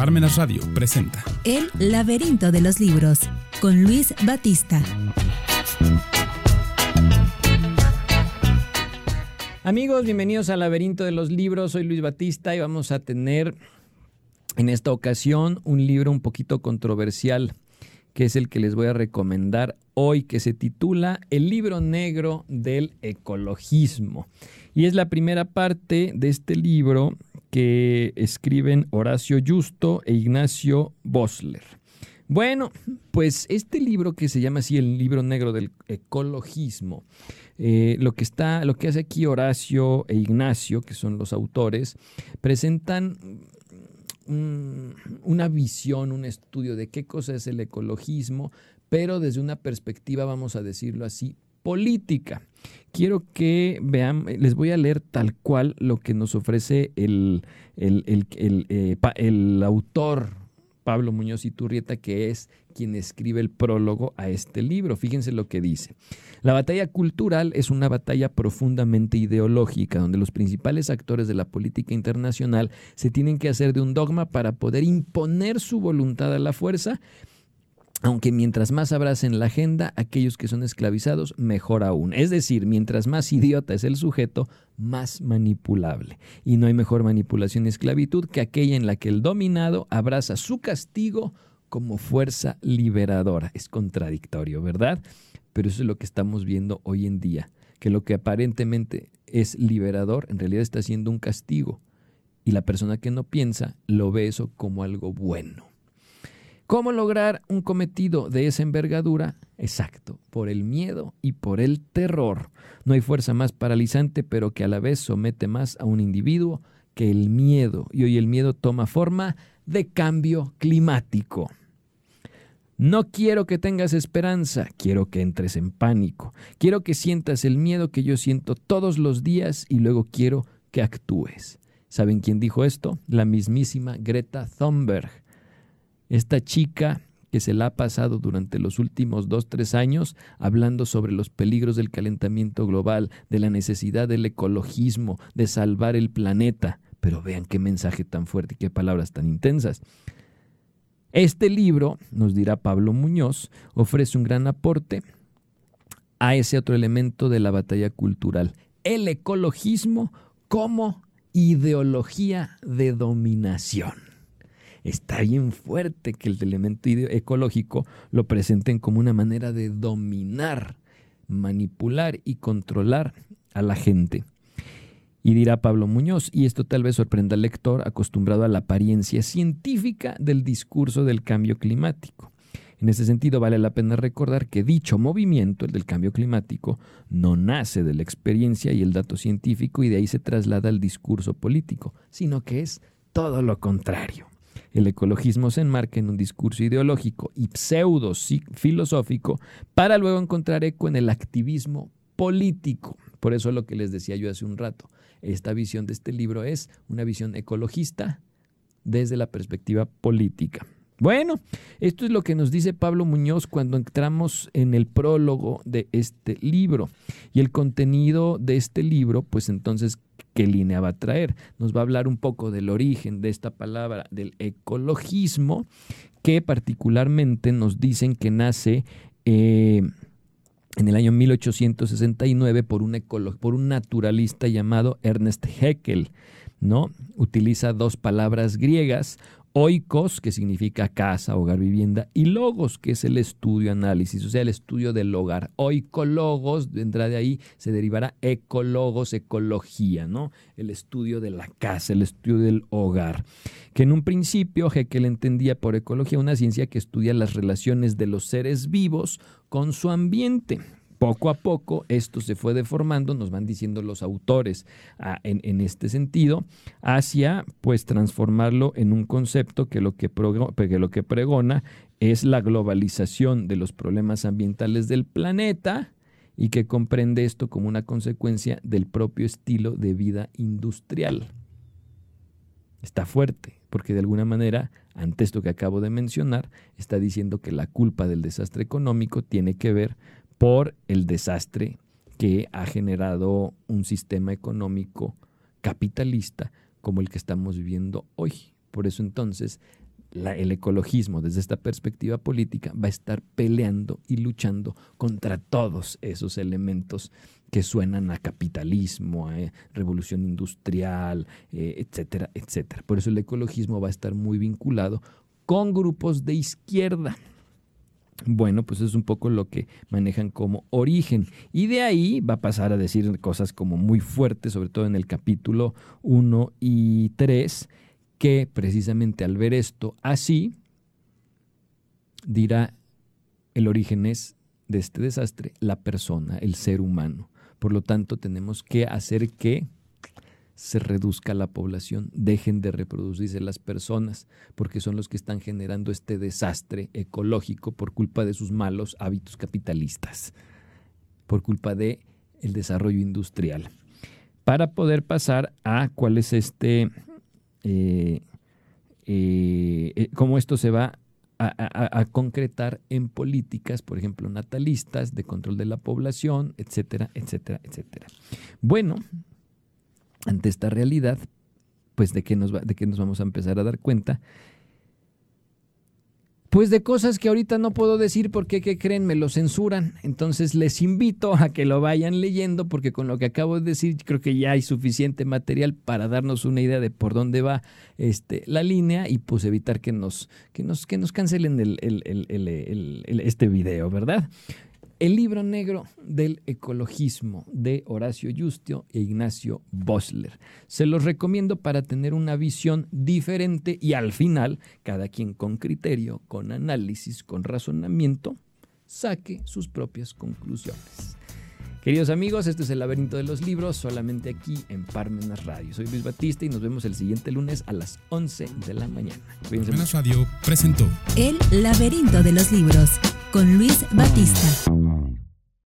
Parmenas Radio presenta El laberinto de los libros con Luis Batista. Amigos, bienvenidos al laberinto de los libros. Soy Luis Batista y vamos a tener en esta ocasión un libro un poquito controversial que es el que les voy a recomendar hoy, que se titula El libro negro del ecologismo. Y es la primera parte de este libro que escriben Horacio Justo e Ignacio Bosler. Bueno, pues este libro que se llama así el libro negro del ecologismo, eh, lo que está, lo que hace aquí Horacio e Ignacio, que son los autores, presentan una visión, un estudio de qué cosa es el ecologismo, pero desde una perspectiva, vamos a decirlo así, política. Quiero que vean, les voy a leer tal cual lo que nos ofrece el, el, eh, el, autor Pablo Muñoz Iturrieta, que es quien escribe el prólogo a este libro. Fíjense lo que dice. La batalla cultural es una batalla profundamente ideológica, donde los principales actores de la política internacional se tienen que hacer de un dogma para poder imponer su voluntad a la fuerza aunque mientras más abracen la agenda, aquellos que son esclavizados, mejor aún. Es decir, mientras más idiota es el sujeto, más manipulable. Y no hay mejor manipulación y esclavitud que aquella en la que el dominado abraza su castigo como fuerza liberadora. Es contradictorio, ¿verdad? Pero eso es lo que estamos viendo hoy en día, que lo que aparentemente es liberador, en realidad está siendo un castigo. Y la persona que no piensa lo ve eso como algo bueno. ¿Cómo lograr un cometido de esa envergadura? Exacto, por el miedo y por el terror. No hay fuerza más paralizante, pero que a la vez somete más a un individuo que el miedo. Y hoy el miedo toma forma de cambio climático. No quiero que tengas esperanza, quiero que entres en pánico. Quiero que sientas el miedo que yo siento todos los días y luego quiero que actúes. ¿Saben quién dijo esto? La mismísima Greta Thunberg esta chica que se la ha pasado durante los últimos dos, tres años hablando sobre los peligros del calentamiento global, de la necesidad del ecologismo, de salvar el planeta. Pero vean qué mensaje tan fuerte y qué palabras tan intensas. Este libro, nos dirá Pablo Muñoz, ofrece un gran aporte a ese otro elemento de la batalla cultural, el ecologismo como ideología de dominación está bien fuerte que el elemento ecológico lo presenten como una manera de dominar, manipular y controlar a la gente. Y dirá Pablo Muñoz, y esto tal vez sorprenda al lector acostumbrado a la apariencia científica del discurso del cambio climático. En ese sentido, vale la pena recordar que dicho movimiento, el del cambio climático, no nace de la experiencia y el dato científico y de ahí se traslada al discurso político, sino que es todo lo contrario. El ecologismo se enmarca en un discurso ideológico y pseudo filosófico para luego encontrar eco en el activismo político. Por eso lo que les decía yo hace un rato, esta visión de este libro es una visión ecologista desde la perspectiva política. Bueno, esto es lo que nos dice Pablo Muñoz cuando entramos en el prólogo de este libro. Y el contenido de este libro, pues entonces, ¿qué línea va a traer? Nos va a hablar un poco del origen de esta palabra, del ecologismo, que particularmente nos dicen que nace... Eh, en el año 1869 por un, por un naturalista llamado Ernest Haeckel. ¿no? Utiliza dos palabras griegas, oikos, que significa casa, hogar, vivienda, y logos, que es el estudio, análisis, o sea, el estudio del hogar. Oikologos, vendrá de ahí, se derivará ecologos, ecología, ¿no? El estudio de la casa, el estudio del hogar. Que en un principio Heckel entendía por ecología una ciencia que estudia las relaciones de los seres vivos con su ambiente poco a poco esto se fue deformando, nos van diciendo los autores ah, en, este sentido, hacia pues transformarlo en un concepto que lo que, que lo que pregona es la globalización de los problemas ambientales del planeta y que comprende esto como una consecuencia del propio estilo de vida industrial. Está fuerte, porque de alguna manera, ante esto que acabo de mencionar, está diciendo que la culpa del desastre económico tiene que ver por el desastre que ha generado un sistema económico capitalista como el que estamos viviendo hoy. Por eso entonces el ecologismo desde esta perspectiva política va a estar peleando y luchando contra todos esos elementos que suenan a capitalismo, a eh, revolución industrial, eh, etcétera, etcétera. Por eso el ecologismo va a estar muy vinculado con grupos de izquierda. Bueno, pues es un poco lo que manejan como origen. Y de ahí va a pasar a decir cosas como muy fuertes, sobre todo en el capítulo 1 y 3, que precisamente al ver esto así, dirá, el origen es de este desastre la persona, el ser humano. Por lo tanto, tenemos que hacer que se reduzca la población, dejen de reproducirse las personas, porque son los que están generando este desastre ecológico por culpa de sus malos hábitos capitalistas, por culpa de desarrollo industrial. Para poder pasar a cuál es este, eh, eh, eh, cómo esto se va a, concretar en políticas, por ejemplo, natalistas, de control de la población, etcétera, etcétera, etcétera. Bueno, ante esta realidad, pues de qué nos, de qué nos vamos a empezar a dar cuenta. Pues de cosas que ahorita no puedo decir porque, ¿qué creen? Me lo censuran. Entonces les invito a que lo vayan leyendo porque con lo que acabo de decir creo que ya hay suficiente material para darnos una idea de por dónde va este, la línea y pues evitar que nos, que nos, que nos cancelen el, este video, ¿verdad? El libro negro del ecologismo de Horacio Justio e Ignacio Bosler. Se los recomiendo para tener una visión diferente y al final, cada quien con criterio, con análisis, con razonamiento, saque sus propias conclusiones. Queridos amigos, este es el laberinto de los libros, solamente aquí en Parmenas Radio. Soy Luis Batista y nos vemos el siguiente lunes a las 11 de la mañana. Parmenas Radio presentó El laberinto de los libros con Luis Batista.